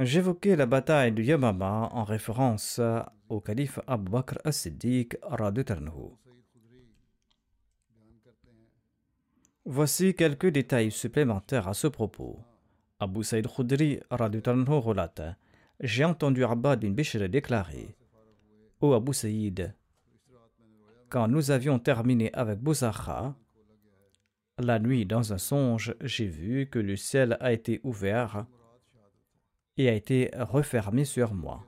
J'évoquais la bataille de Yamama en référence au calife Abu Bakr as-Siddiq Voici quelques détails supplémentaires à ce propos. Abu Saïd Khudri relate J'ai entendu Abbad bin Bishr déclarer Ô Abu Saïd, quand nous avions terminé avec Bousakha, la nuit dans un songe, j'ai vu que le ciel a été ouvert et a été refermé sur moi.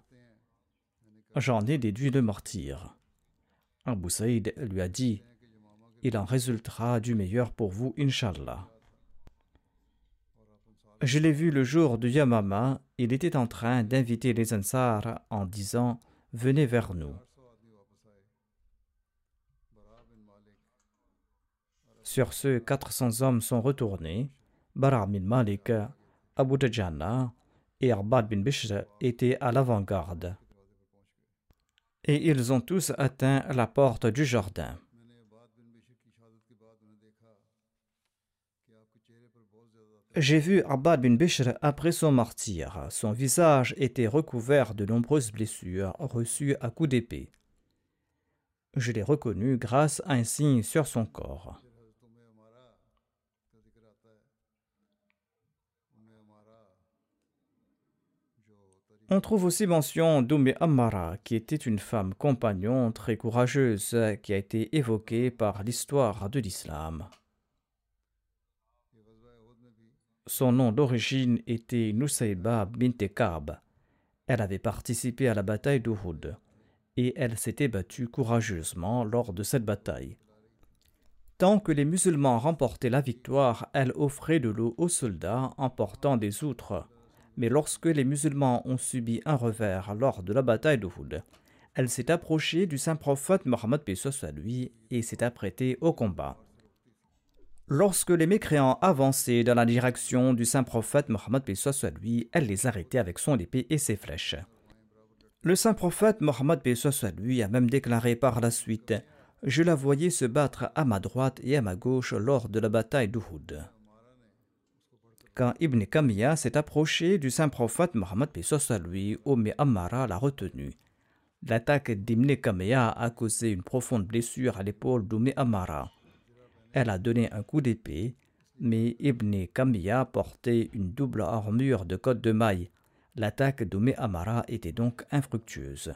J'en ai déduit le martyr. Abu Saïd lui a dit Il en résultera du meilleur pour vous, Inshallah. Je l'ai vu le jour du Yamama, il était en train d'inviter les Ansar en disant Venez vers nous. Sur ce, 400 hommes sont retournés. Bara bin Malik, Abu Dajjana et Arbad bin Bishr étaient à l'avant-garde. Et ils ont tous atteint la porte du jardin. J'ai vu Arbad bin Bishr après son martyr. Son visage était recouvert de nombreuses blessures reçues à coups d'épée. Je l'ai reconnu grâce à un signe sur son corps. On trouve aussi mention d'Oumé Ammara, qui était une femme compagnon très courageuse, qui a été évoquée par l'histoire de l'islam. Son nom d'origine était Nusayba bint. Elle avait participé à la bataille d'Uhud et elle s'était battue courageusement lors de cette bataille. Tant que les musulmans remportaient la victoire, elle offrait de l'eau aux soldats en portant des outres mais lorsque les musulmans ont subi un revers lors de la bataille d'Uhud, elle s'est approchée du saint prophète Mohammed à lui et s'est apprêtée au combat. Lorsque les mécréants avançaient dans la direction du saint prophète Mohammed à lui, elle les arrêtait avec son épée et ses flèches. Le saint prophète Mohammed à lui a même déclaré par la suite Je la voyais se battre à ma droite et à ma gauche lors de la bataille d'Uhud quand Ibn Kamiya s'est approché du saint prophète Mohammed à lui, Oumé Ammara l'a retenu. L'attaque d'Ibn Kamiya a causé une profonde blessure à l'épaule d'Oumé Ammara. Elle a donné un coup d'épée, mais Ibn Kamiya portait une double armure de côte de maille. L'attaque d'Oumé Amara était donc infructueuse.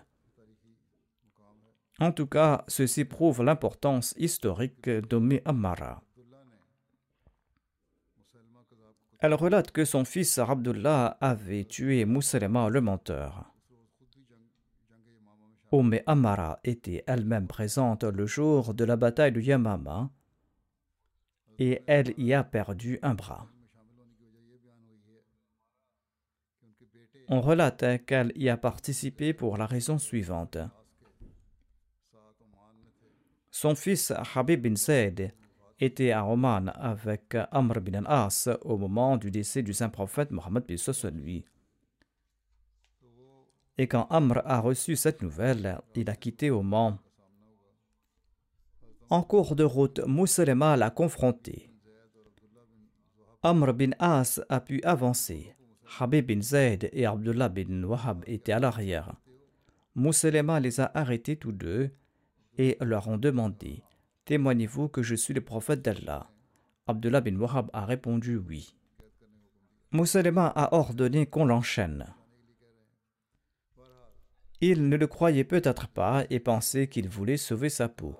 En tout cas, ceci prouve l'importance historique d'Oumé Ammara. Elle relate que son fils Abdullah avait tué Moussalema le menteur. Oumé Amara était elle-même présente le jour de la bataille de Yamama et elle y a perdu un bras. On relate qu'elle y a participé pour la raison suivante. Son fils Habib bin Said était à Oman avec Amr bin al-As au moment du décès du saint prophète Mohammed lui. Et quand Amr a reçu cette nouvelle, il a quitté Oman. En cours de route, Mousselema l'a confronté. Amr bin As a pu avancer. Habib bin Zayd et Abdullah bin Wahab étaient à l'arrière. Mousselema les a arrêtés tous deux et leur ont demandé Témoignez-vous que je suis le prophète d'Allah Abdullah bin Wahab a répondu oui. Mousselema a ordonné qu'on l'enchaîne. Il ne le croyait peut-être pas et pensait qu'il voulait sauver sa peau.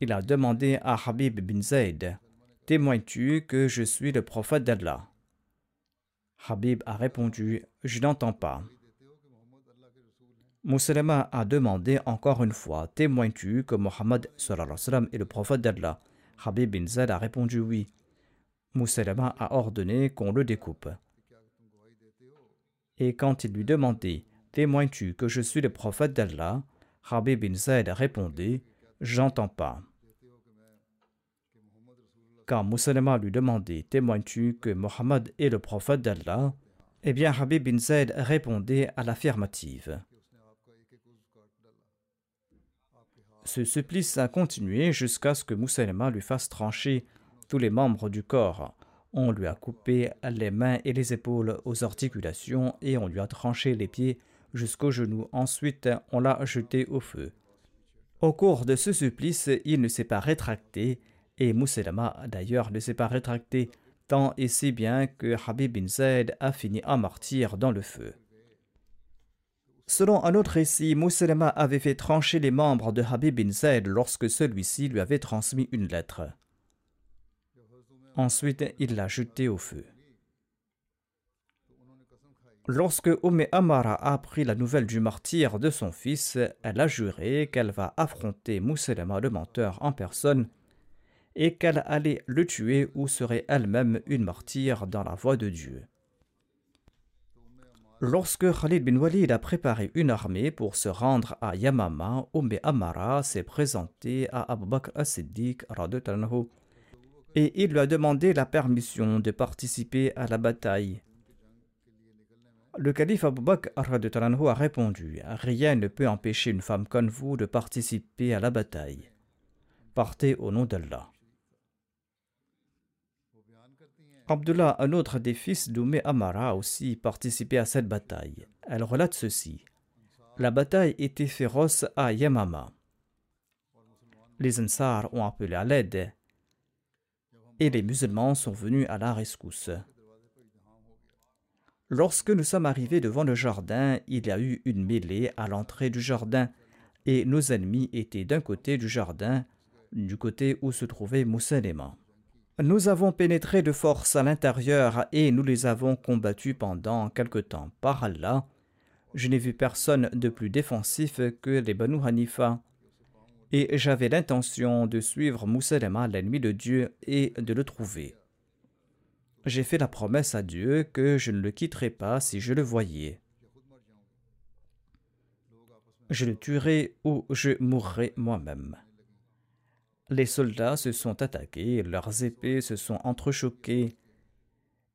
Il a demandé à Habib bin Zayd Témoignes-tu que je suis le prophète d'Allah? Habib a répondu Je n'entends pas. Mousselema a demandé encore une fois Témoignes-tu que Mohammed est le prophète d'Allah? Habib bin Zayd a répondu oui. Mousselema a ordonné qu'on le découpe. Et quand il lui demandait Témoignes-tu que je suis le prophète d'Allah? Habib bin Zayd a répondu J'entends pas. Quand Mousselema lui demandait Témoignes-tu que Mohammed est le prophète d'Allah? Eh bien, Habib bin Zayd répondait à l'affirmative. Ce supplice a continué jusqu'à ce que Moussaïma lui fasse trancher tous les membres du corps. On lui a coupé les mains et les épaules aux articulations et on lui a tranché les pieds jusqu'aux genoux. Ensuite, on l'a jeté au feu. Au cours de ce supplice, il ne s'est pas rétracté et Mousselama d'ailleurs ne s'est pas rétracté tant et si bien que Habib bin Zayd a fini en martyr dans le feu. Selon un autre récit, Mousselema avait fait trancher les membres de Habib bin Zayd lorsque celui-ci lui avait transmis une lettre. Ensuite, il l'a jeté au feu. Lorsque Oumé Amara a appris la nouvelle du martyr de son fils, elle a juré qu'elle va affronter Mousselema le menteur en personne et qu'elle allait le tuer ou serait elle-même une martyre dans la voie de Dieu. Lorsque Khalid bin Walid a préparé une armée pour se rendre à Yamama, Umm Amara s'est présenté à Abu Bakr as-Siddiq et il lui a demandé la permission de participer à la bataille. Le calife Abu Bakr a répondu Rien ne peut empêcher une femme comme vous de participer à la bataille. Partez au nom d'Allah. Abdullah, un autre des fils d'Oumé Amara, a aussi participé à cette bataille. Elle relate ceci. La bataille était féroce à Yamama. Les Ansar ont appelé à l'aide et les musulmans sont venus à la rescousse. Lorsque nous sommes arrivés devant le jardin, il y a eu une mêlée à l'entrée du jardin et nos ennemis étaient d'un côté du jardin, du côté où se trouvait Moussalema. Nous avons pénétré de force à l'intérieur et nous les avons combattus pendant quelque temps. Par Allah, je n'ai vu personne de plus défensif que les Banu Hanifa. Et j'avais l'intention de suivre Moussalema, l'ennemi de Dieu, et de le trouver. J'ai fait la promesse à Dieu que je ne le quitterai pas si je le voyais. Je le tuerai ou je mourrai moi-même. Les soldats se sont attaqués, leurs épées se sont entrechoquées.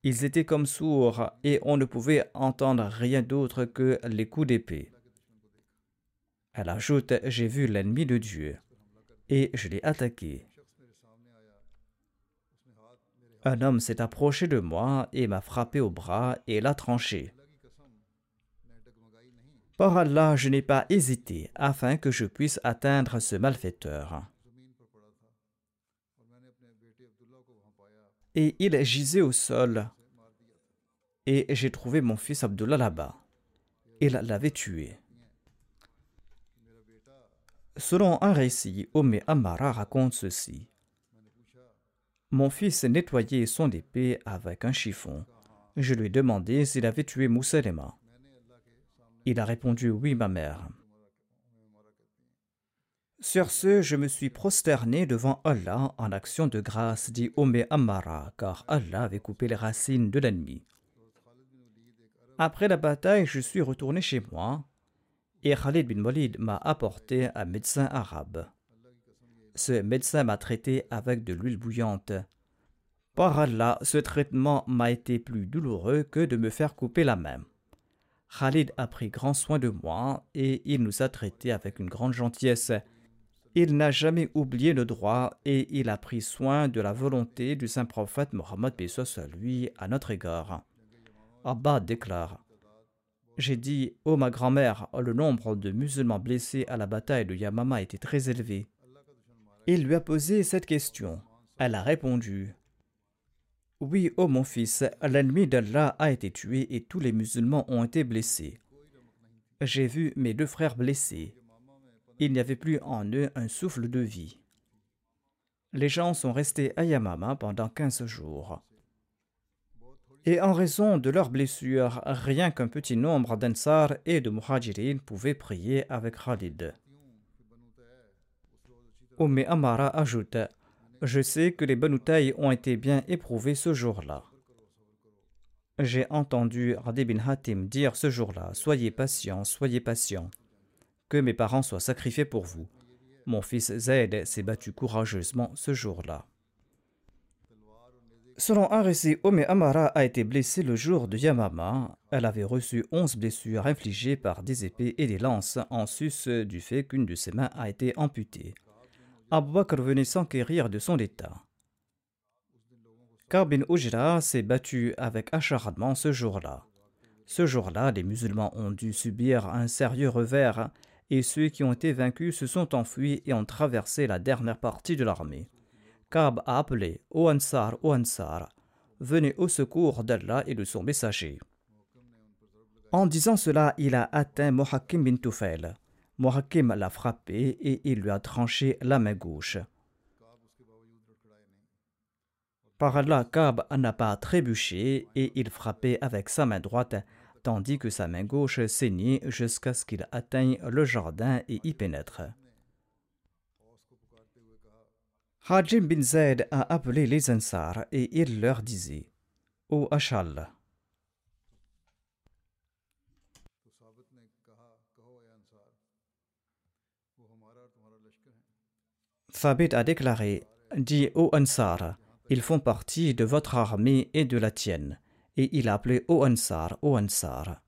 Ils étaient comme sourds et on ne pouvait entendre rien d'autre que les coups d'épée. Elle ajoute J'ai vu l'ennemi de Dieu et je l'ai attaqué. Un homme s'est approché de moi et m'a frappé au bras et l'a tranché. Par Allah, je n'ai pas hésité afin que je puisse atteindre ce malfaiteur. Et il gisait au sol. Et j'ai trouvé mon fils Abdullah là-bas. Il l'avait tué. Selon un récit, Omé Amara raconte ceci. Mon fils nettoyait son épée avec un chiffon. Je lui ai demandé s'il avait tué Mousselema. Il a répondu Oui, ma mère. Sur ce, je me suis prosterné devant Allah en action de grâce, dit Omé Amara, car Allah avait coupé les racines de l'ennemi. Après la bataille, je suis retourné chez moi et Khalid bin Walid m'a apporté un médecin arabe. ce médecin m'a traité avec de l'huile bouillante. Par là, ce traitement m'a été plus douloureux que de me faire couper la main. Khalid a pris grand soin de moi et il nous a traités avec une grande gentillesse. Il n'a jamais oublié le droit et il a pris soin de la volonté du saint prophète Mohammed à lui à notre égard. Abba déclare J'ai dit, ô ma grand-mère, le nombre de musulmans blessés à la bataille de Yamama était très élevé. Il lui a posé cette question. Elle a répondu Oui, ô mon fils, l'ennemi d'Allah a été tué et tous les musulmans ont été blessés. J'ai vu mes deux frères blessés. Il n'y avait plus en eux un souffle de vie. Les gens sont restés à Yamama pendant quinze jours. Et en raison de leurs blessures, rien qu'un petit nombre d'Ansar et de Muhajirin pouvaient prier avec Khalid. Oumé Amara ajoute Je sais que les Banoutaï ont été bien éprouvés ce jour-là. J'ai entendu Radi bin Hatim dire ce jour-là Soyez patient, soyez patient que mes parents soient sacrifiés pour vous. Mon fils Zaid s'est battu courageusement ce jour-là. Selon un récit, Ome Amara a été blessée le jour de Yamama. Elle avait reçu onze blessures infligées par des épées et des lances, en sus du fait qu'une de ses mains a été amputée. Abu Bakr venait s'enquérir de son état. Karbin Ujra s'est battu avec acharnement ce jour-là. Ce jour-là, les musulmans ont dû subir un sérieux revers et ceux qui ont été vaincus se sont enfuis et ont traversé la dernière partie de l'armée. Kab a appelé O Ansar, O Ansar, venez au secours d'Allah et de son messager. En disant cela, il a atteint Mohakim bin Tufail. Mohakim l'a frappé et il lui a tranché la main gauche. Par là, Kab n'a pas trébuché et il frappait avec sa main droite tandis que sa main gauche saignait jusqu'à ce qu'il atteigne le jardin et y pénètre. Hajim bin Zaid a appelé les Ansar et il leur disait Ô Ashal, Thabit a déclaré Dis ô Ansar, ils font partie de votre armée et de la tienne et il a appelé O Ansar, Ansar.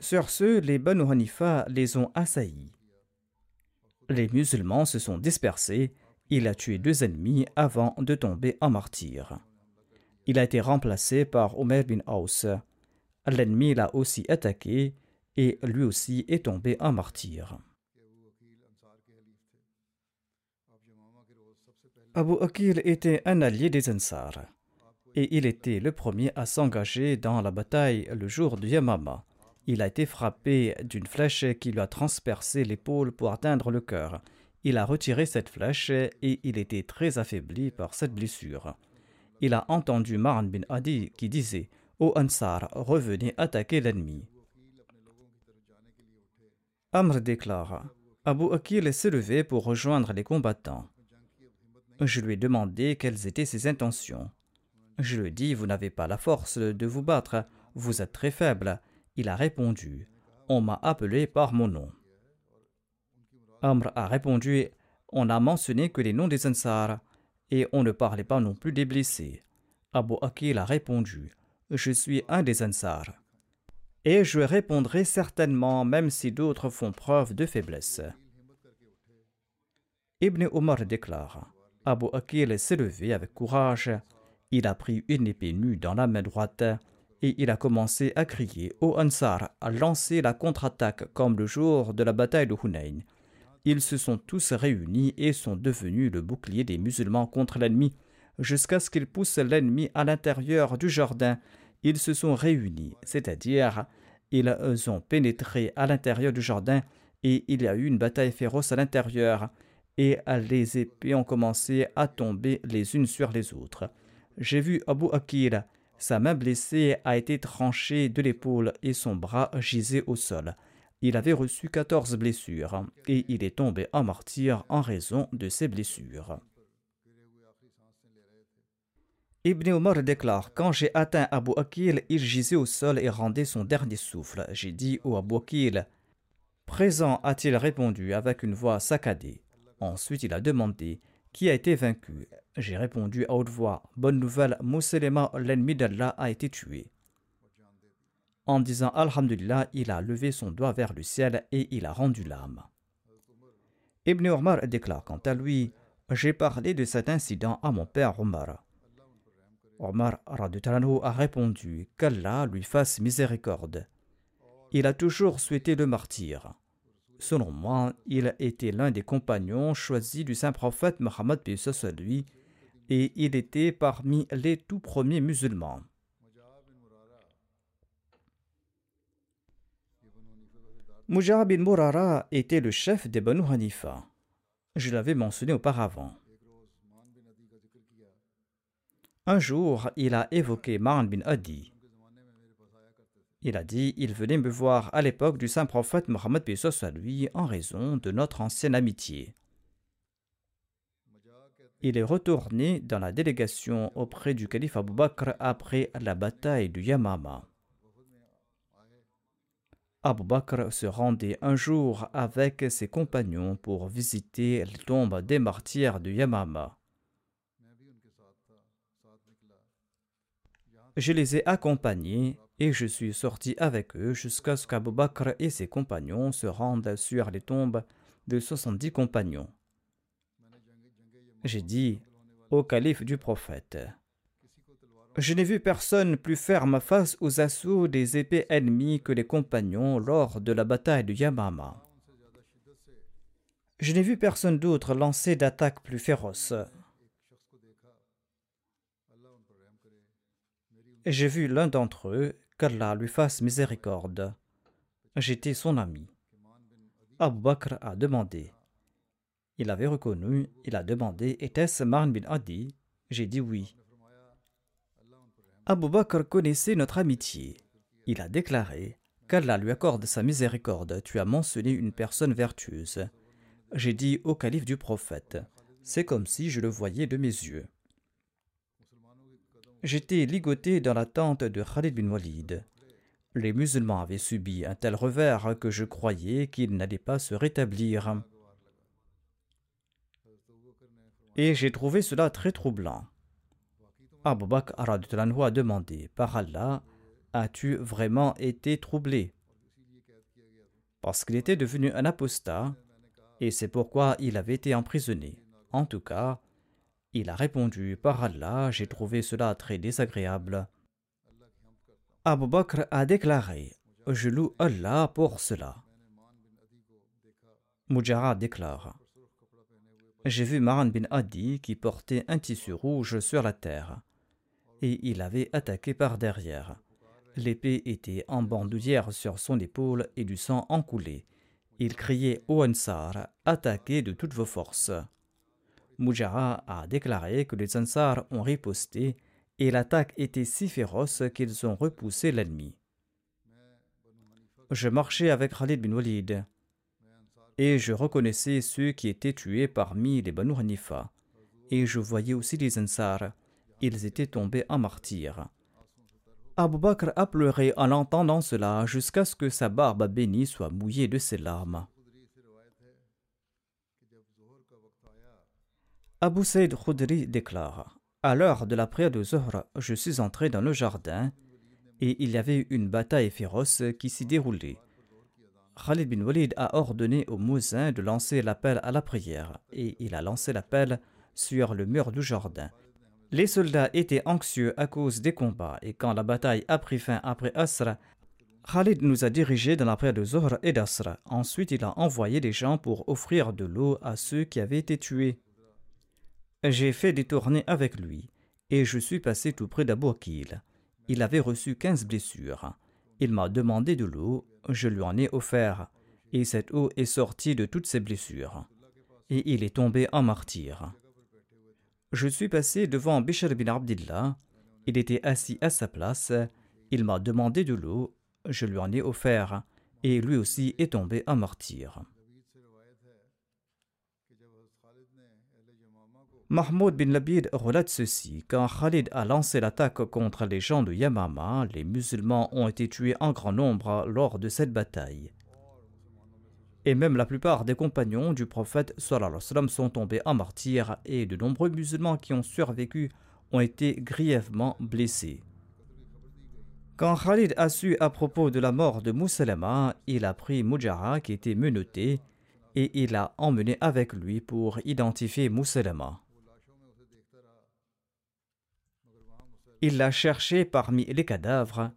Sur ce, les Banu Hanifa les ont assaillis. Les musulmans se sont dispersés. Il a tué deux ennemis avant de tomber en martyr. Il a été remplacé par Omer bin Aus. L'ennemi l'a aussi attaqué et lui aussi est tombé en martyr. Abu Akil était un allié des Ansar et il était le premier à s'engager dans la bataille le jour du Yamama. Il a été frappé d'une flèche qui lui a transpercé l'épaule pour atteindre le cœur. Il a retiré cette flèche et il était très affaibli par cette blessure. Il a entendu Marn bin Adi qui disait Ô Ansar, revenez attaquer l'ennemi. Amr déclara Abu Akil s'est levé pour rejoindre les combattants. Je lui ai demandé quelles étaient ses intentions. Je lui ai dit Vous n'avez pas la force de vous battre, vous êtes très faible. Il a répondu On m'a appelé par mon nom. Amr a répondu On n'a mentionné que les noms des Ansar et on ne parlait pas non plus des blessés. Abu Akil a répondu Je suis un des Ansar. Et je répondrai certainement même si d'autres font preuve de faiblesse. Ibn Omar déclare Abu Akil s'est levé avec courage. Il a pris une épée nue dans la main droite et il a commencé à crier au Ansar à lancer la contre-attaque comme le jour de la bataille de Hunayn. Ils se sont tous réunis et sont devenus le bouclier des musulmans contre l'ennemi, jusqu'à ce qu'ils poussent l'ennemi à l'intérieur du jardin. Ils se sont réunis, c'est-à-dire ils ont pénétré à l'intérieur du jardin et il y a eu une bataille féroce à l'intérieur et les épées ont commencé à tomber les unes sur les autres. J'ai vu Abu Akil, sa main blessée a été tranchée de l'épaule et son bras gisait au sol. Il avait reçu 14 blessures et il est tombé en martyr en raison de ces blessures. Ibn Omar déclare Quand j'ai atteint Abu Akil, il gisait au sol et rendait son dernier souffle. J'ai dit au Abu Akil Présent, a-t-il répondu avec une voix saccadée. Ensuite, il a demandé Qui a été vaincu? J'ai répondu à haute voix Bonne nouvelle, Mousselema, l'ennemi d'Allah, a été tué. En disant Alhamdulillah, il a levé son doigt vers le ciel et il a rendu l'âme. Ibn Omar déclare quant à lui J'ai parlé de cet incident à mon père Omar. Omar a répondu qu'Allah lui fasse miséricorde. Il a toujours souhaité le martyr. Selon moi, il était l'un des compagnons choisis du saint prophète Mohammed lui et il était parmi les tout premiers musulmans. Mujah bin Murara était le chef des Banu Hanifa. Je l'avais mentionné auparavant. Un jour, il a évoqué Ma'an bin Adi. Il a dit Il venait me voir à l'époque du saint prophète Mohammed à lui en raison de notre ancienne amitié. Il est retourné dans la délégation auprès du calife Abu Bakr après la bataille du Yamama. Abu Bakr se rendait un jour avec ses compagnons pour visiter les tombes des martyrs du Yamama. Je les ai accompagnés et je suis sorti avec eux jusqu'à ce qu'Abu Bakr et ses compagnons se rendent sur les tombes de 70 compagnons. J'ai dit au calife du prophète Je n'ai vu personne plus ferme face aux assauts des épées ennemies que les compagnons lors de la bataille de Yamama. Je n'ai vu personne d'autre lancer d'attaques plus féroces. J'ai vu l'un d'entre eux, qu'Allah lui fasse miséricorde. J'étais son ami. Abu Bakr a demandé. Il avait reconnu, il a demandé Était-ce Marn bin Adi? J'ai dit oui. Abu Bakr connaissait notre amitié. Il a déclaré qu'Allah lui accorde sa miséricorde. Tu as mentionné une personne vertueuse. J'ai dit au calife du prophète C'est comme si je le voyais de mes yeux. J'étais ligoté dans la tente de Khalid bin Walid. Les musulmans avaient subi un tel revers que je croyais qu'ils n'allaient pas se rétablir. Et j'ai trouvé cela très troublant. Abu Bakr a demandé Par Allah, as-tu vraiment été troublé? Parce qu'il était devenu un apostat, et c'est pourquoi il avait été emprisonné. En tout cas, il a répondu Par Allah, j'ai trouvé cela très désagréable. Abu Bakr a déclaré Je loue Allah pour cela. Mujara déclare J'ai vu Maran bin Adi qui portait un tissu rouge sur la terre et il avait attaqué par derrière. L'épée était en bandoulière sur son épaule et du sang en coulait. Il criait au Ansar Attaquez de toutes vos forces. Mujara a déclaré que les Ansar ont riposté et l'attaque était si féroce qu'ils ont repoussé l'ennemi. Je marchais avec Khalid bin Walid et je reconnaissais ceux qui étaient tués parmi les Banu Hanifa et je voyais aussi les Ansar. Ils étaient tombés en martyrs. Abu Bakr a pleuré en entendant cela jusqu'à ce que sa barbe bénie soit mouillée de ses larmes. Abu Saïd Khudri déclare À l'heure de la prière de Zohra, je suis entré dans le jardin et il y avait une bataille féroce qui s'y déroulait. Khalid bin Walid a ordonné au muezzin de lancer l'appel à la prière et il a lancé l'appel sur le mur du jardin. Les soldats étaient anxieux à cause des combats et quand la bataille a pris fin après Asra, Khalid nous a dirigés dans la prière de Zohra et d'Asra. Ensuite, il a envoyé des gens pour offrir de l'eau à ceux qui avaient été tués. J'ai fait des tournées avec lui, et je suis passé tout près d'Abou Akil. Il avait reçu quinze blessures. Il m'a demandé de l'eau, je lui en ai offert, et cette eau est sortie de toutes ses blessures. Et il est tombé en martyr. Je suis passé devant Bishr bin Abdillah. Il était assis à sa place. Il m'a demandé de l'eau, je lui en ai offert, et lui aussi est tombé en martyr. Mahmoud bin Labid relate ceci. Quand Khalid a lancé l'attaque contre les gens de Yamama, les musulmans ont été tués en grand nombre lors de cette bataille. Et même la plupart des compagnons du prophète sallam sont tombés en martyrs et de nombreux musulmans qui ont survécu ont été grièvement blessés. Quand Khalid a su à propos de la mort de Moussalama, il a pris Mujara qui était menotté et il l'a emmené avec lui pour identifier Moussalama. Il l'a cherché parmi les cadavres,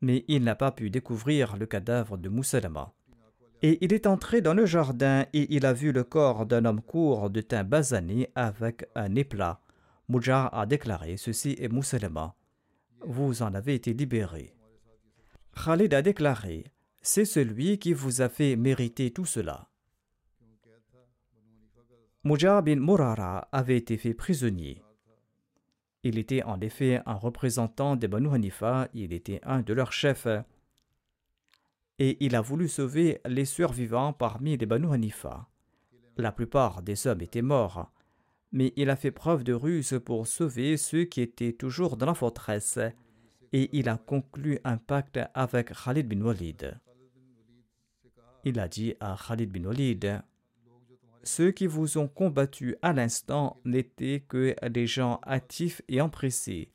mais il n'a pas pu découvrir le cadavre de Moussalama. Et il est entré dans le jardin et il a vu le corps d'un homme court de teint basané avec un éplat. Moujar a déclaré Ceci est Moussalama. Vous en avez été libéré. Khalid a déclaré C'est celui qui vous a fait mériter tout cela. Moujar bin Murara avait été fait prisonnier. Il était en effet un représentant des Banu Hanifa, il était un de leurs chefs. Et il a voulu sauver les survivants parmi les Banu Hanifa. La plupart des hommes étaient morts, mais il a fait preuve de ruse pour sauver ceux qui étaient toujours dans la forteresse, et il a conclu un pacte avec Khalid bin Walid. Il a dit à Khalid bin Walid ceux qui vous ont combattu à l'instant n'étaient que des gens actifs et empressés.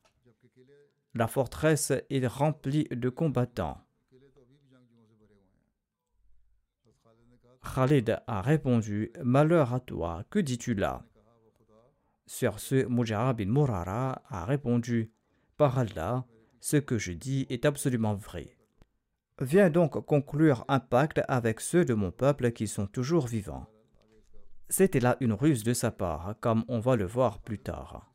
La forteresse est remplie de combattants. Khalid a répondu Malheur à toi, que dis-tu là? Sur ce, Mujara bin Murara a répondu Par Allah, ce que je dis est absolument vrai. Viens donc conclure un pacte avec ceux de mon peuple qui sont toujours vivants. C'était là une ruse de sa part, comme on va le voir plus tard.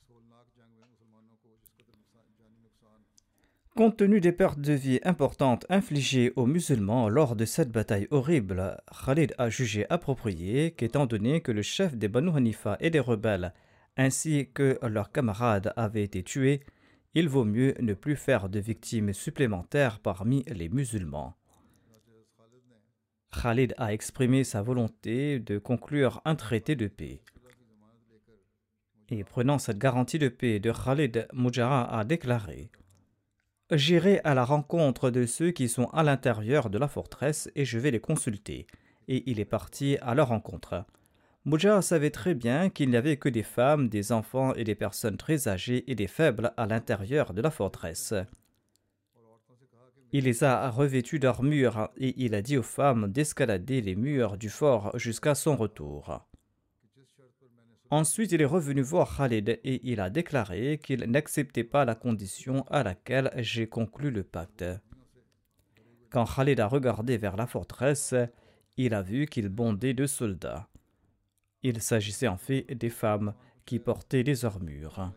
Compte tenu des pertes de vie importantes infligées aux musulmans lors de cette bataille horrible, Khalid a jugé approprié qu'étant donné que le chef des Banu Hanifa et des rebelles, ainsi que leurs camarades avaient été tués, il vaut mieux ne plus faire de victimes supplémentaires parmi les musulmans. Khalid a exprimé sa volonté de conclure un traité de paix. Et prenant cette garantie de paix de Khalid, Mujara a déclaré J'irai à la rencontre de ceux qui sont à l'intérieur de la forteresse et je vais les consulter. Et il est parti à leur rencontre. Mujara savait très bien qu'il n'y avait que des femmes, des enfants et des personnes très âgées et des faibles à l'intérieur de la forteresse. Il les a revêtus d'armure et il a dit aux femmes d'escalader les murs du fort jusqu'à son retour. Ensuite, il est revenu voir Khalid et il a déclaré qu'il n'acceptait pas la condition à laquelle j'ai conclu le pacte. Quand Khalid a regardé vers la forteresse, il a vu qu'il bondait de soldats. Il s'agissait en fait des femmes qui portaient des armures.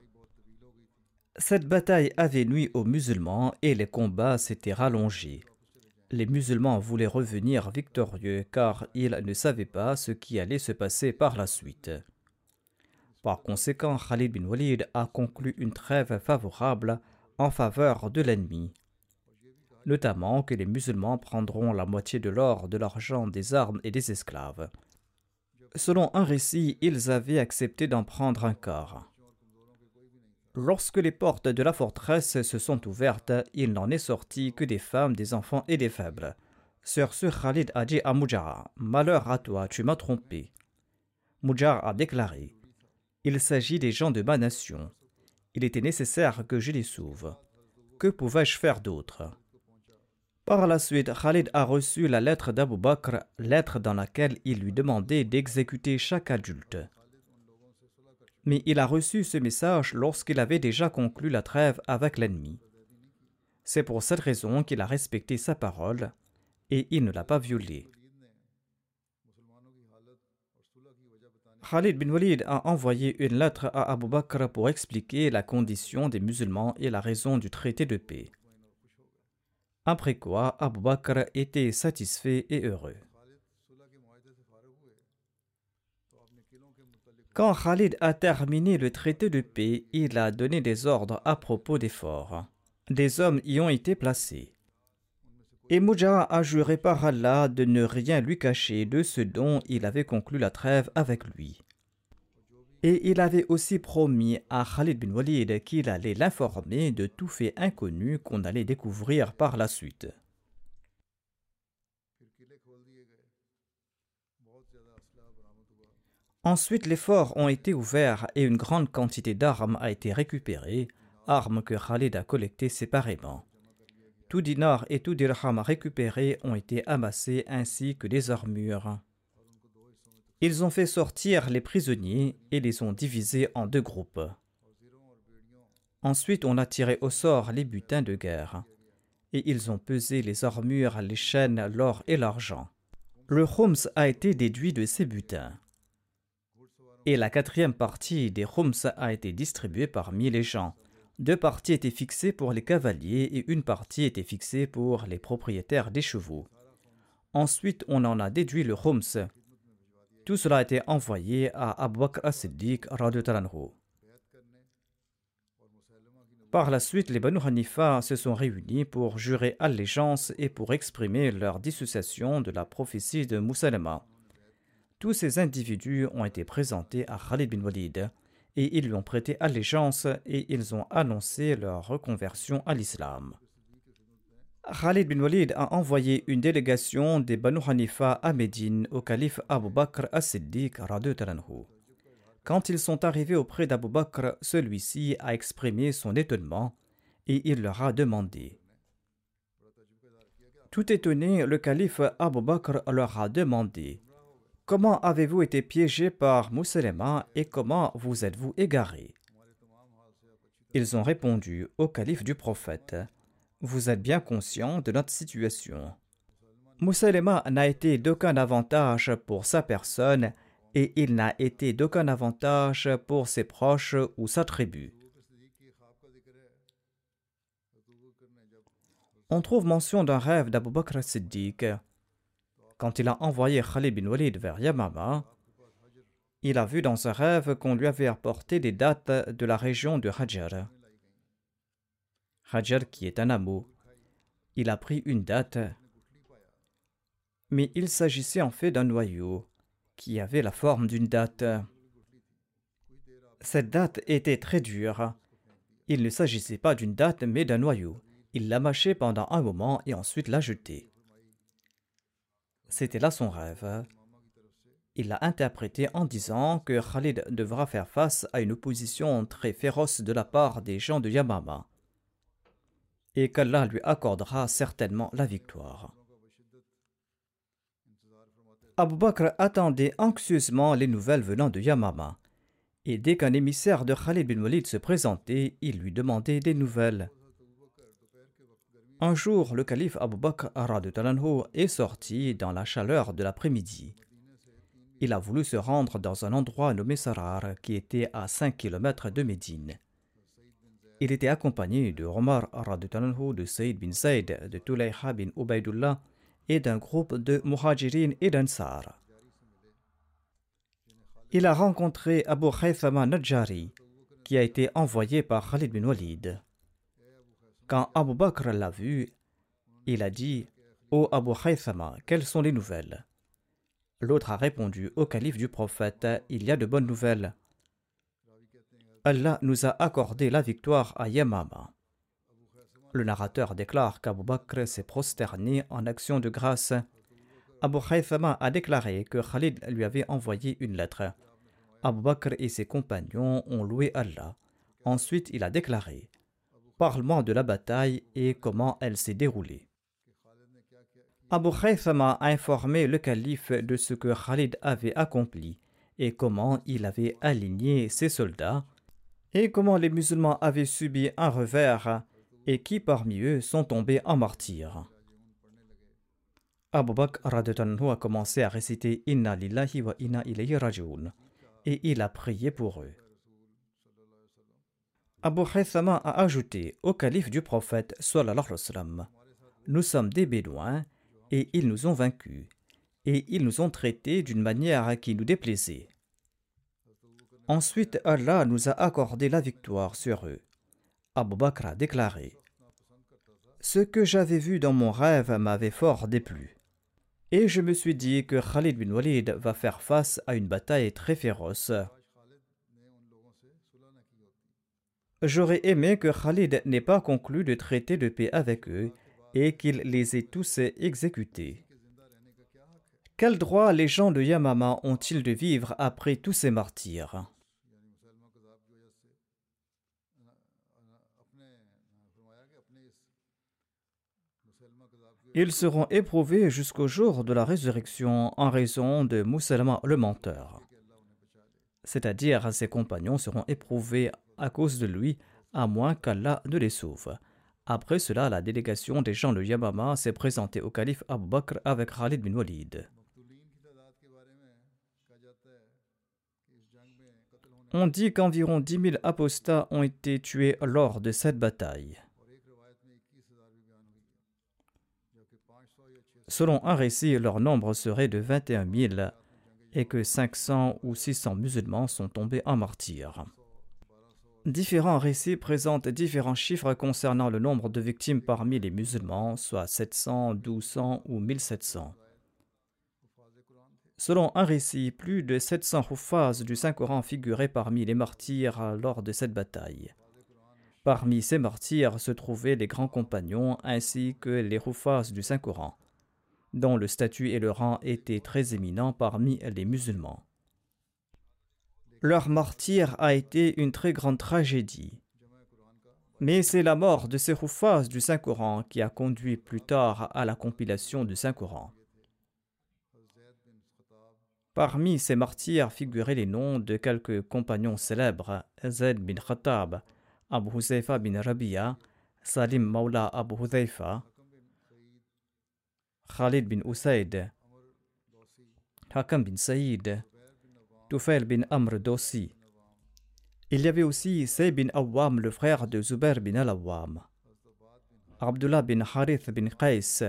Cette bataille avait nuit aux musulmans et les combats s'étaient rallongés. Les musulmans voulaient revenir victorieux car ils ne savaient pas ce qui allait se passer par la suite. Par conséquent, Khalid bin Walid a conclu une trêve favorable en faveur de l'ennemi, notamment que les musulmans prendront la moitié de l'or, de l'argent, des armes et des esclaves. Selon un récit, ils avaient accepté d'en prendre un quart. Lorsque les portes de la forteresse se sont ouvertes, il n'en est sorti que des femmes, des enfants et des faibles. Sur ce, Khalid a dit à Mujara Malheur à toi, tu m'as trompé. Mujara a déclaré Il s'agit des gens de ma nation. Il était nécessaire que je les sauve. Que pouvais-je faire d'autre Par la suite, Khalid a reçu la lettre d'Abu Bakr, lettre dans laquelle il lui demandait d'exécuter chaque adulte mais il a reçu ce message lorsqu'il avait déjà conclu la trêve avec l'ennemi. C'est pour cette raison qu'il a respecté sa parole et il ne l'a pas violée. Khalid bin Walid a envoyé une lettre à Abu Bakr pour expliquer la condition des musulmans et la raison du traité de paix. Après quoi, Abu Bakr était satisfait et heureux. Quand Khalid a terminé le traité de paix, il a donné des ordres à propos des forts. Des hommes y ont été placés. Et Mujah a juré par Allah de ne rien lui cacher de ce dont il avait conclu la trêve avec lui. Et il avait aussi promis à Khalid bin Walid qu'il allait l'informer de tout fait inconnu qu'on allait découvrir par la suite. Ensuite, les forts ont été ouverts et une grande quantité d'armes a été récupérée, armes que Khalid a collectées séparément. Tout dinar et tout dirham récupérés ont été amassés ainsi que des armures. Ils ont fait sortir les prisonniers et les ont divisés en deux groupes. Ensuite, on a tiré au sort les butins de guerre. Et ils ont pesé les armures, les chaînes, l'or et l'argent. Le Homs a été déduit de ces butins et la quatrième partie des Homs a été distribuée parmi les gens. Deux parties étaient fixées pour les cavaliers et une partie était fixée pour les propriétaires des chevaux. Ensuite, on en a déduit le Homs. Tout cela a été envoyé à Abu Bakr as-Siddiq Par la suite, les Banu Hanifa se sont réunis pour jurer allégeance et pour exprimer leur dissociation de la prophétie de Moussalama. Tous ces individus ont été présentés à Khalid bin Walid et ils lui ont prêté allégeance et ils ont annoncé leur reconversion à l'islam. Khalid bin Walid a envoyé une délégation des Banu Hanifa à Médine au calife Abu Bakr as-Siddiq Quand ils sont arrivés auprès d'Abu Bakr, celui-ci a exprimé son étonnement et il leur a demandé. Tout étonné, le calife Abu Bakr leur a demandé Comment avez-vous été piégé par Mousselema et comment vous êtes-vous égaré? Ils ont répondu au calife du prophète Vous êtes bien conscient de notre situation. Mousselema n'a été d'aucun avantage pour sa personne et il n'a été d'aucun avantage pour ses proches ou sa tribu. On trouve mention d'un rêve d'Abu Bakr Siddiq quand il a envoyé Khalid bin Walid vers Yamama, il a vu dans un rêve qu'on lui avait apporté des dates de la région de Hajar. Hajar qui est un amour. Il a pris une date, mais il s'agissait en fait d'un noyau qui avait la forme d'une date. Cette date était très dure. Il ne s'agissait pas d'une date mais d'un noyau. Il l'a mâché pendant un moment et ensuite l'a jeté. C'était là son rêve. Il l'a interprété en disant que Khalid devra faire face à une opposition très féroce de la part des gens de Yamama et qu'Allah lui accordera certainement la victoire. Abu Bakr attendait anxieusement les nouvelles venant de Yamama, et dès qu'un émissaire de Khalid bin Walid se présentait, il lui demandait des nouvelles. Un jour, le calife Abu Bakr est sorti dans la chaleur de l'après-midi. Il a voulu se rendre dans un endroit nommé Sarar qui était à 5 km de Médine. Il était accompagné de Omar de Saïd bin Saïd, de Tulayha bin Ubaidullah et d'un groupe de Muhajirin et d'Ansar. Il a rencontré Abu Khaythama Najari, qui a été envoyé par Khalid bin Walid. Quand Abu Bakr l'a vu, il a dit Ô Abu Haythama, quelles sont les nouvelles? L'autre a répondu au calife du prophète Il y a de bonnes nouvelles. Allah nous a accordé la victoire à Yamama. Le narrateur déclare qu'Abu Bakr s'est prosterné en action de grâce. Abu Haythama a déclaré que Khalid lui avait envoyé une lettre. Abu Bakr et ses compagnons ont loué Allah. Ensuite, il a déclaré Parlement de la bataille et comment elle s'est déroulée. Abu Khaythama a informé le calife de ce que Khalid avait accompli et comment il avait aligné ses soldats et comment les musulmans avaient subi un revers et qui parmi eux sont tombés en martyrs. Abu Bakr a commencé à réciter Inna lillahi wa inna ilayhi raji'un et il a prié pour eux. Abu Haythama a ajouté au calife du prophète Nous sommes des Bédouins et ils nous ont vaincus et ils nous ont traités d'une manière qui nous déplaisait. Ensuite, Allah nous a accordé la victoire sur eux. Abu Bakr a déclaré Ce que j'avais vu dans mon rêve m'avait fort déplu. Et je me suis dit que Khalid bin Walid va faire face à une bataille très féroce J'aurais aimé que Khalid n'ait pas conclu de traité de paix avec eux et qu'il les ait tous exécutés. Quel droit les gens de Yamama ont-ils de vivre après tous ces martyrs? Ils seront éprouvés jusqu'au jour de la résurrection en raison de Mousselma le menteur. C'est-à-dire, ses compagnons seront éprouvés à cause de lui, à moins qu'Allah ne les sauve. Après cela, la délégation des gens de Yamama s'est présentée au calife Abu Bakr avec Khalid bin Walid. On dit qu'environ 10 000 apostats ont été tués lors de cette bataille. Selon un récit, leur nombre serait de 21 000 et que 500 ou 600 musulmans sont tombés en martyrs. Différents récits présentent différents chiffres concernant le nombre de victimes parmi les musulmans, soit 700, 1200 ou 1700. Selon un récit, plus de 700 Hufaz du Saint-Coran figuraient parmi les martyrs lors de cette bataille. Parmi ces martyrs se trouvaient les grands compagnons ainsi que les Hufaz du Saint-Coran, dont le statut et le rang étaient très éminents parmi les musulmans. Leur martyr a été une très grande tragédie. Mais c'est la mort de ces Hufaz du Saint-Coran qui a conduit plus tard à la compilation du Saint-Coran. Parmi ces martyrs figuraient les noms de quelques compagnons célèbres Zaid bin Khattab, Abu Huzaifa bin Rabia, Salim Maula Abu Huzaifa, Khalid bin Usaid, Hakam bin Saïd, Tufail bin Amr Dossi. Il y avait aussi Say bin Awam, le frère de Zubair bin Al-Awwam, Abdullah bin Harith bin Qais,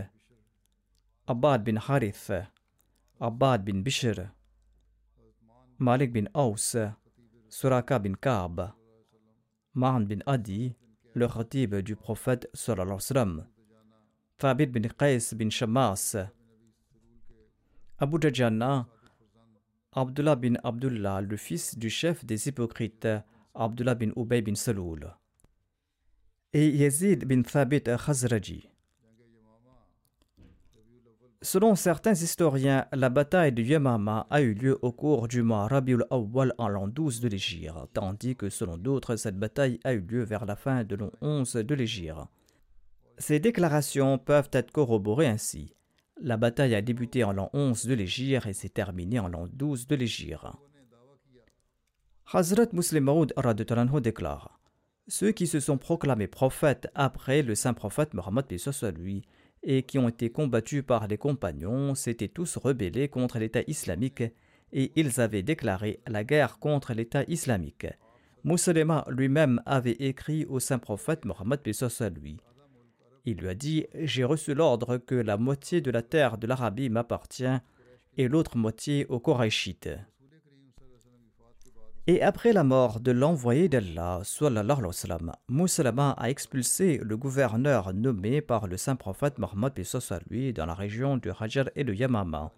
Abbad bin Harith, Abbad bin Bishr, Malik bin Aus, Suraka bin Kaab, Ma'an bin Adi, le khatib du prophète sallallahu alayhi wa Thabit bin Qais bin Shammas, Abu Dajjana, Abdullah bin Abdullah, le fils du chef des hypocrites, Abdullah bin Ubay bin Saloul, et Yazid bin Thabit Khazraji. Selon certains historiens, la bataille de Yamama a eu lieu au cours du mois Rabiul Awwal en l'an 12 de l'Égypte, tandis que selon d'autres, cette bataille a eu lieu vers la fin de l'an 11 de l'Égypte. Ces déclarations peuvent être corroborées ainsi. La bataille a débuté en l'an 11 de l'Égypte et s'est terminée en l'an 12 de l'Égypte. Hazrat Muslim Maud déclare Ceux qui se sont proclamés prophètes après le saint prophète Mohammed lui et qui ont été combattus par les compagnons s'étaient tous rebellés contre l'État islamique et ils avaient déclaré la guerre contre l'État islamique. Mousselema lui-même avait écrit au saint prophète Mohammed lui. Il lui a dit J'ai reçu l'ordre que la moitié de la terre de l'Arabie m'appartient et l'autre moitié aux Korachites. Et après la mort de l'envoyé d'Allah, Moussalama a expulsé le gouverneur nommé par le saint prophète Mohammed lui dans la région du Hajar et de Yamama,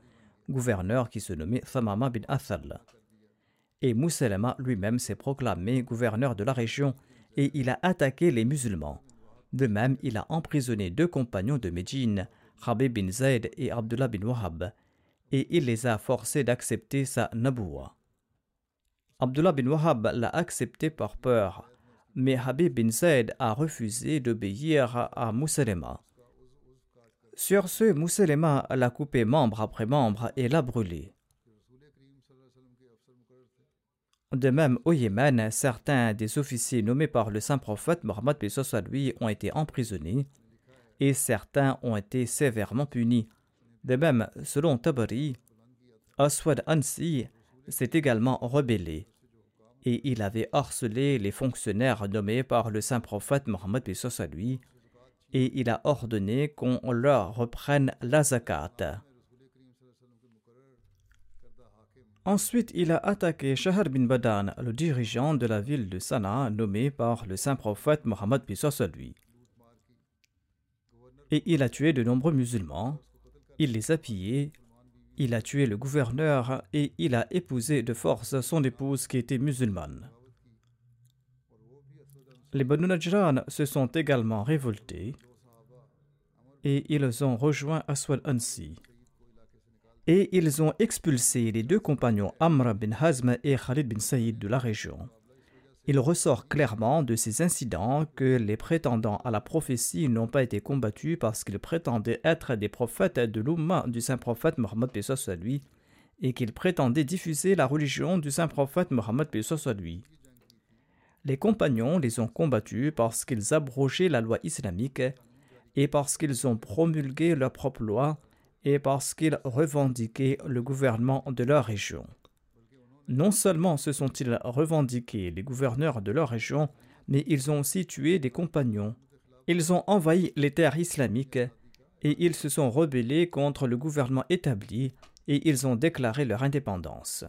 gouverneur qui se nommait Thamama bin Athal. Et Moussalama lui-même s'est proclamé gouverneur de la région et il a attaqué les musulmans. De même, il a emprisonné deux compagnons de Médine, Habib bin Zayd et Abdullah bin Wahab, et il les a forcés d'accepter sa naboua. Abdullah bin Wahab l'a accepté par peur, mais Habib bin Zayd a refusé d'obéir à Mousselema. Sur ce, Mousselema l'a coupé membre après membre et l'a brûlé. De même, au Yémen, certains des officiers nommés par le saint prophète Mohammed lui ont été emprisonnés et certains ont été sévèrement punis. De même, selon Tabari, Aswad Ansi s'est également rebellé et il avait harcelé les fonctionnaires nommés par le saint prophète Mohammed lui et il a ordonné qu'on leur reprenne la zakat. Ensuite, il a attaqué Shahar bin Badan, le dirigeant de la ville de Sanaa nommé par le saint prophète Mohammed lui. Et il a tué de nombreux musulmans, il les a pillés il a tué le gouverneur et il a épousé de force son épouse qui était musulmane. Les Banu Najran se sont également révoltés et ils ont rejoint Aswad Ansi. Et ils ont expulsé les deux compagnons Amr bin Hazm et Khalid bin Saïd de la région. Il ressort clairement de ces incidents que les prétendants à la prophétie n'ont pas été combattus parce qu'ils prétendaient être des prophètes de l'Umma du saint prophète Mohammed à lui et qu'ils prétendaient diffuser la religion du saint prophète Mohammed à lui. Les compagnons les ont combattus parce qu'ils abrogeaient la loi islamique et parce qu'ils ont promulgué leur propre loi et parce qu'ils revendiquaient le gouvernement de leur région. Non seulement se sont-ils revendiqués les gouverneurs de leur région, mais ils ont aussi tué des compagnons. Ils ont envahi les terres islamiques et ils se sont rebellés contre le gouvernement établi et ils ont déclaré leur indépendance.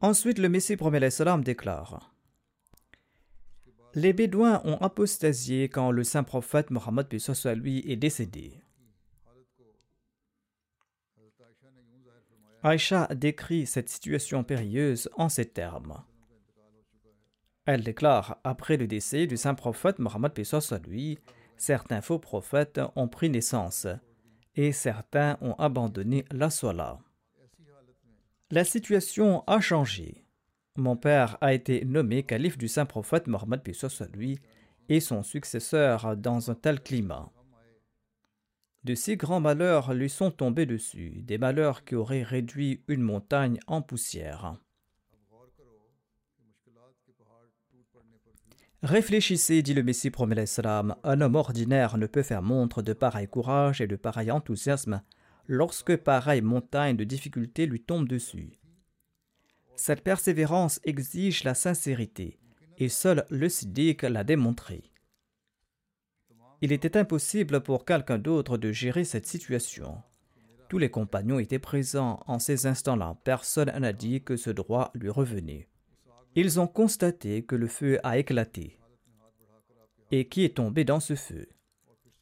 Ensuite, le Messie promet déclare Les Bédouins ont apostasié quand le saint prophète Mohammed lui est décédé. Aïcha décrit cette situation périlleuse en ces termes. Elle déclare Après le décès du saint prophète Mohammed lui, certains faux prophètes ont pris naissance et certains ont abandonné la sola. La situation a changé. Mon père a été nommé calife du saint prophète Mohammed lui et son successeur dans un tel climat. De si grands malheurs lui sont tombés dessus, des malheurs qui auraient réduit une montagne en poussière. Réfléchissez, dit le Messie promet l'Islam, un homme ordinaire ne peut faire montre de pareil courage et de pareil enthousiasme lorsque pareille montagne de difficultés lui tombe dessus. Cette persévérance exige la sincérité, et seul le siddiq l'a démontré. Il était impossible pour quelqu'un d'autre de gérer cette situation. Tous les compagnons étaient présents en ces instants-là. Personne n'a dit que ce droit lui revenait. Ils ont constaté que le feu a éclaté. Et qui est tombé dans ce feu?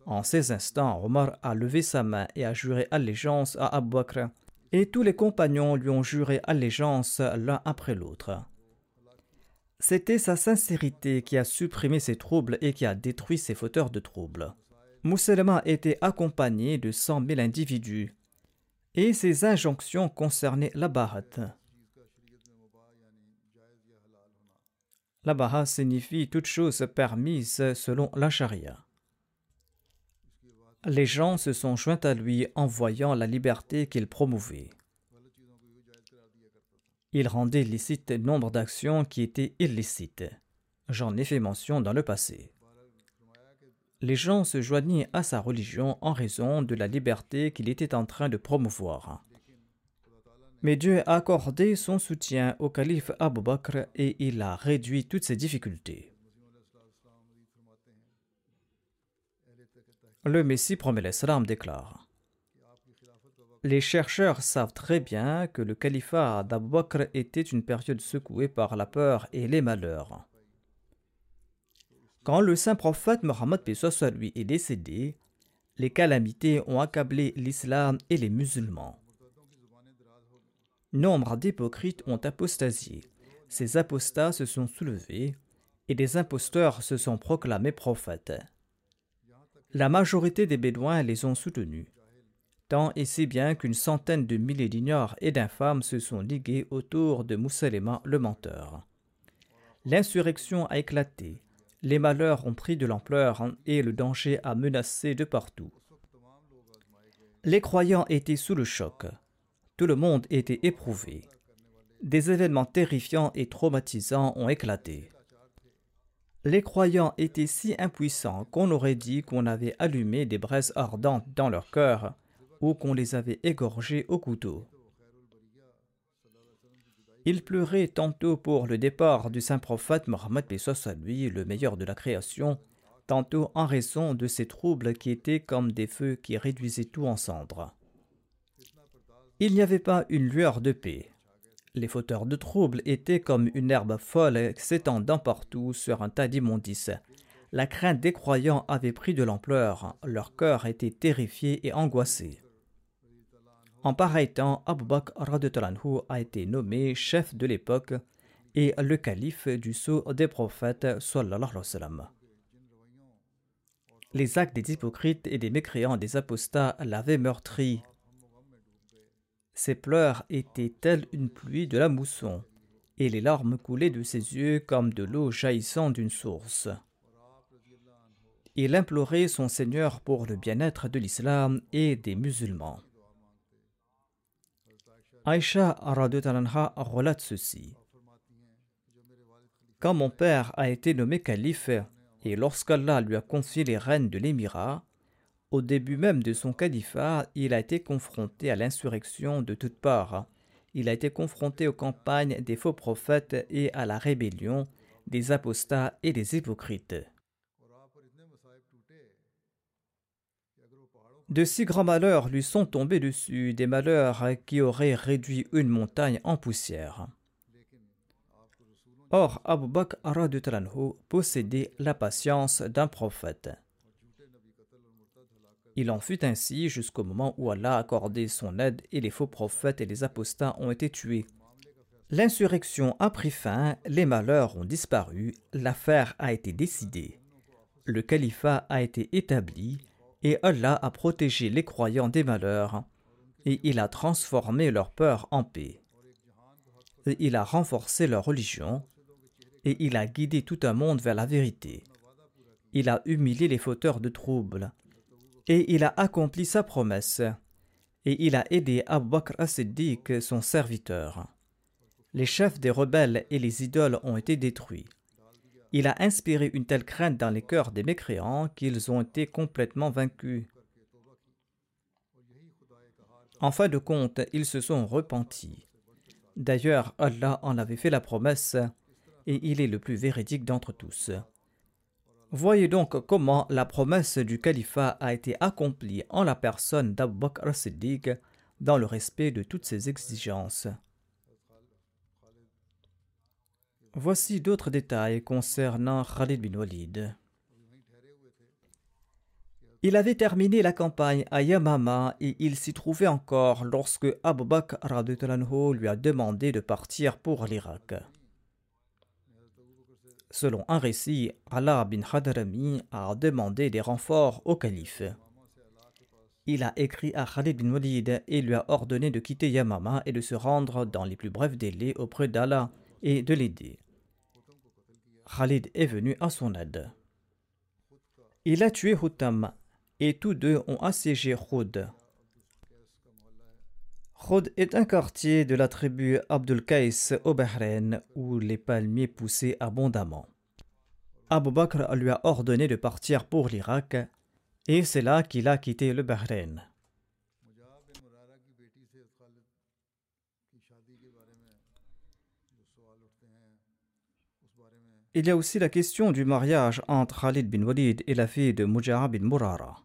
En ces instants, Omar a levé sa main et a juré allégeance à Abu Bakr, et tous les compagnons lui ont juré allégeance l'un après l'autre. C'était sa sincérité qui a supprimé ses troubles et qui a détruit ses fauteurs de troubles. Mousselma était accompagné de cent mille individus, et ses injonctions concernaient la Bahat. La Bahat signifie toute chose permise selon la charia. Les gens se sont joints à lui en voyant la liberté qu'il promouvait. Il rendait licite nombre d'actions qui étaient illicites. J'en ai fait mention dans le passé. Les gens se joignaient à sa religion en raison de la liberté qu'il était en train de promouvoir. Mais Dieu a accordé son soutien au calife Abu Bakr et il a réduit toutes ses difficultés. Le Messie promet l'Islam déclare Les chercheurs savent très bien que le califat d'Abu Bakr était une période secouée par la peur et les malheurs. Quand le saint prophète Mohammed soit lui est décédé, les calamités ont accablé l'islam et les musulmans. Nombre d'hypocrites ont apostasié. Ces apostats se sont soulevés et des imposteurs se sont proclamés prophètes. La majorité des Bédouins les ont soutenus, tant et si bien qu'une centaine de milliers d'ignores et d'infâmes se sont ligués autour de Moussalema le menteur. L'insurrection a éclaté, les malheurs ont pris de l'ampleur et le danger a menacé de partout. Les croyants étaient sous le choc, tout le monde était éprouvé. Des événements terrifiants et traumatisants ont éclaté. Les croyants étaient si impuissants qu'on aurait dit qu'on avait allumé des braises ardentes dans leur cœur ou qu'on les avait égorgés au couteau. Ils pleuraient tantôt pour le départ du saint prophète Mohammed à lui, le meilleur de la création, tantôt en raison de ces troubles qui étaient comme des feux qui réduisaient tout en cendres. Il n'y avait pas une lueur de paix. Les fauteurs de troubles étaient comme une herbe folle s'étendant partout sur un tas d'immondices. La crainte des croyants avait pris de l'ampleur, leur cœur était terrifié et angoissé. En pareil temps, Abu Bakr a été nommé chef de l'époque et le calife du sceau des prophètes. Les actes des hypocrites et des mécréants des apostats l'avaient meurtri. Ses pleurs étaient telles une pluie de la mousson, et les larmes coulaient de ses yeux comme de l'eau jaillissant d'une source. Il implorait son Seigneur pour le bien-être de l'islam et des musulmans. Aïcha relate ceci. Quand mon père a été nommé calife et lorsqu'Allah lui a confié les rênes de l'émirat, au début même de son califat, il a été confronté à l'insurrection de toutes parts. Il a été confronté aux campagnes des faux prophètes et à la rébellion des apostats et des hypocrites. De si grands malheurs lui sont tombés dessus, des malheurs qui auraient réduit une montagne en poussière. Or, Abu Bakr possédait la patience d'un prophète. Il en fut ainsi jusqu'au moment où Allah a accordé son aide et les faux prophètes et les apostats ont été tués. L'insurrection a pris fin, les malheurs ont disparu, l'affaire a été décidée. Le califat a été établi et Allah a protégé les croyants des malheurs, et il a transformé leur peur en paix. Il a renforcé leur religion, et il a guidé tout un monde vers la vérité. Il a humilié les fauteurs de troubles, et il a accompli sa promesse, et il a aidé Abu Bakr as-Siddiq, son serviteur. Les chefs des rebelles et les idoles ont été détruits. Il a inspiré une telle crainte dans les cœurs des mécréants qu'ils ont été complètement vaincus. En fin de compte, ils se sont repentis. D'ailleurs, Allah en avait fait la promesse, et il est le plus véridique d'entre tous. Voyez donc comment la promesse du califat a été accomplie en la personne d'Abu Bakr al-Siddiq dans le respect de toutes ses exigences. Voici d'autres détails concernant Khalid bin Walid. Il avait terminé la campagne à Yamama et il s'y trouvait encore lorsque Abu Bakr lui a demandé de partir pour l'Irak. Selon un récit, Allah bin Hadrami a demandé des renforts au calife. Il a écrit à Khalid bin Walid et lui a ordonné de quitter Yamama et de se rendre dans les plus brefs délais auprès d'Allah et de l'aider. Khalid est venu à son aide. Il a tué Hutam et tous deux ont assiégé Khud. Khud est un quartier de la tribu Abdul Qais au Bahreïn où les palmiers poussaient abondamment. Abu Bakr lui a ordonné de partir pour l'Irak et c'est là qu'il a quitté le Bahreïn. Il y a aussi la question du mariage entre Khalid bin Walid et la fille de Mujah bin Murara.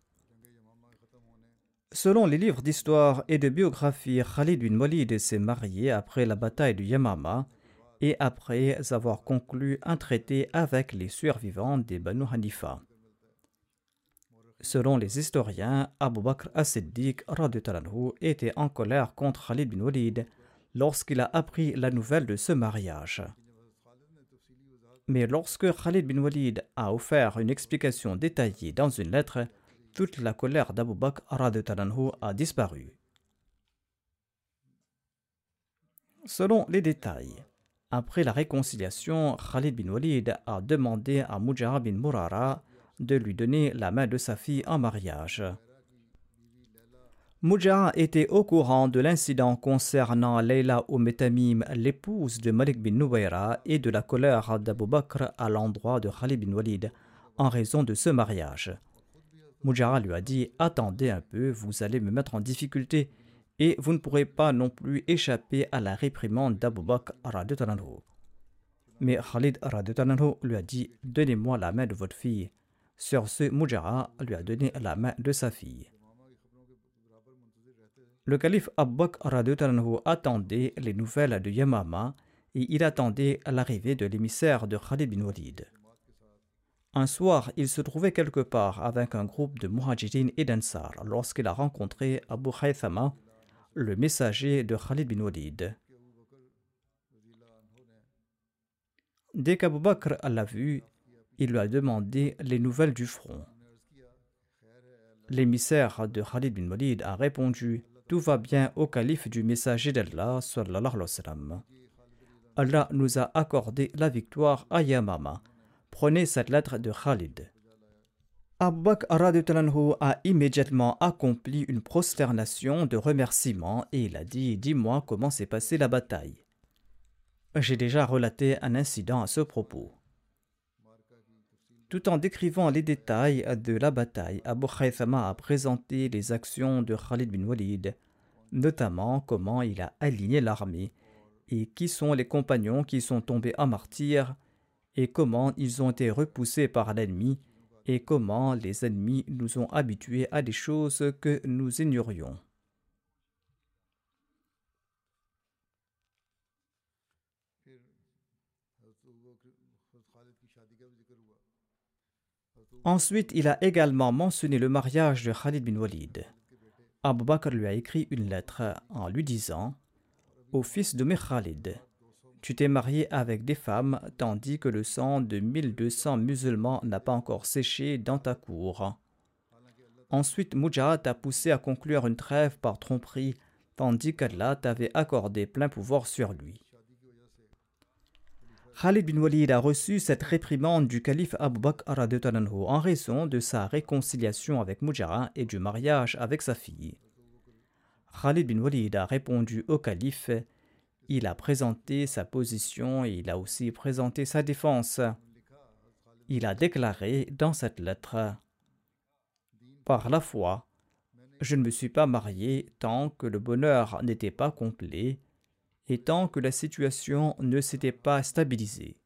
Selon les livres d'histoire et de biographie, Khalid bin Walid s'est marié après la bataille du Yamama et après avoir conclu un traité avec les survivants des Banu Hanifa. Selon les historiens, Abu Bakr as-Siddiq était en colère contre Khalid bin Walid lorsqu'il a appris la nouvelle de ce mariage. Mais lorsque Khalid bin Walid a offert une explication détaillée dans une lettre, toute la colère d'Abu Bakr a disparu. Selon les détails, après la réconciliation, Khalid bin Walid a demandé à Mujah bin Murara de lui donner la main de sa fille en mariage. Mujah était au courant de l'incident concernant Leila Metamim, l'épouse de Malik bin Nuwaira, et de la colère d'Abu Bakr à l'endroit de Khalid bin Walid en raison de ce mariage. Mujah lui a dit Attendez un peu, vous allez me mettre en difficulté et vous ne pourrez pas non plus échapper à la réprimande d'Abu Bakr. Mais Khalid lui a dit Donnez-moi la main de votre fille. Sur ce, Mujah lui a donné la main de sa fille. Le calife Abu attendait les nouvelles de Yamama et il attendait l'arrivée de l'émissaire de Khalid bin Walid. Un soir, il se trouvait quelque part avec un groupe de Muhajirin et d'Ansar lorsqu'il a rencontré Abu Haythama, le messager de Khalid bin Walid. Dès qu'Abu Bakr l'a vu, il lui a demandé les nouvelles du front. L'émissaire de Khalid bin Walid a répondu Tout va bien au calife du messager d'Allah. Allah nous a accordé la victoire à Yamama. Prenez cette lettre de Khalid. Abu Bakr a immédiatement accompli une prosternation de remerciement et il a dit Dis-moi comment s'est passée la bataille. J'ai déjà relaté un incident à ce propos. Tout en décrivant les détails de la bataille, Abu Khaythama a présenté les actions de Khalid bin Walid, notamment comment il a aligné l'armée et qui sont les compagnons qui sont tombés en martyr et comment ils ont été repoussés par l'ennemi et comment les ennemis nous ont habitués à des choses que nous ignorions. Ensuite, il a également mentionné le mariage de Khalid bin Walid. Abu Bakr lui a écrit une lettre en lui disant Au fils de Khalid, tu t'es marié avec des femmes tandis que le sang de 1200 musulmans n'a pas encore séché dans ta cour. Ensuite, Mujahid t'a poussé à conclure une trêve par tromperie tandis qu'Allah t'avait accordé plein pouvoir sur lui. Khalid bin Walid a reçu cette réprimande du calife Abu Bakr en raison de sa réconciliation avec Mujara et du mariage avec sa fille. Khalid bin Walid a répondu au calife il a présenté sa position et il a aussi présenté sa défense. Il a déclaré dans cette lettre Par la foi, je ne me suis pas marié tant que le bonheur n'était pas complet et tant que la situation ne s'était pas stabilisée.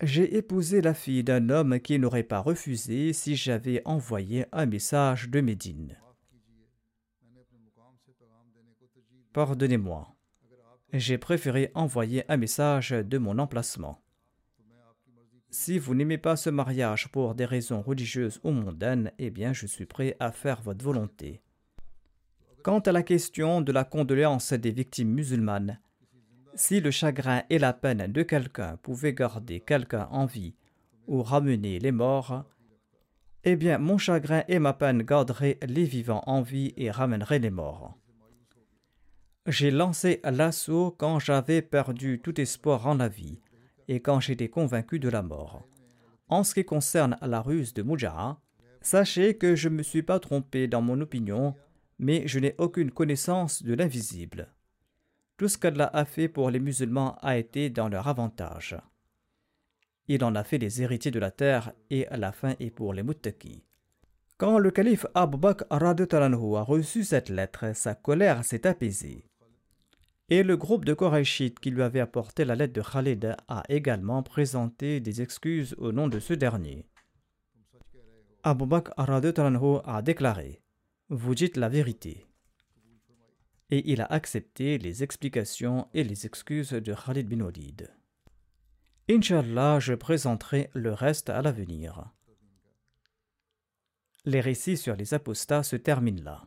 J'ai épousé la fille d'un homme qui n'aurait pas refusé si j'avais envoyé un message de Médine. Pardonnez-moi, j'ai préféré envoyer un message de mon emplacement. Si vous n'aimez pas ce mariage pour des raisons religieuses ou mondaines, eh bien je suis prêt à faire votre volonté. Quant à la question de la condoléance des victimes musulmanes, si le chagrin et la peine de quelqu'un pouvaient garder quelqu'un en vie ou ramener les morts, eh bien mon chagrin et ma peine garderaient les vivants en vie et ramèneraient les morts. J'ai lancé l'assaut quand j'avais perdu tout espoir en la vie et quand j'étais convaincu de la mort. En ce qui concerne la ruse de Mujara, sachez que je ne me suis pas trompé dans mon opinion mais je n'ai aucune connaissance de l'invisible. Tout ce qu'Allah a fait pour les musulmans a été dans leur avantage. Il en a fait les héritiers de la terre et la fin est pour les muttaqis. Quand le calife Abu Bakr a reçu cette lettre, sa colère s'est apaisée. Et le groupe de Korachites qui lui avait apporté la lettre de Khalid a également présenté des excuses au nom de ce dernier. Abu Bakr a déclaré vous dites la vérité. Et il a accepté les explications et les excuses de Khalid bin Walid. Inch'Allah, je présenterai le reste à l'avenir. Les récits sur les apostats se terminent là.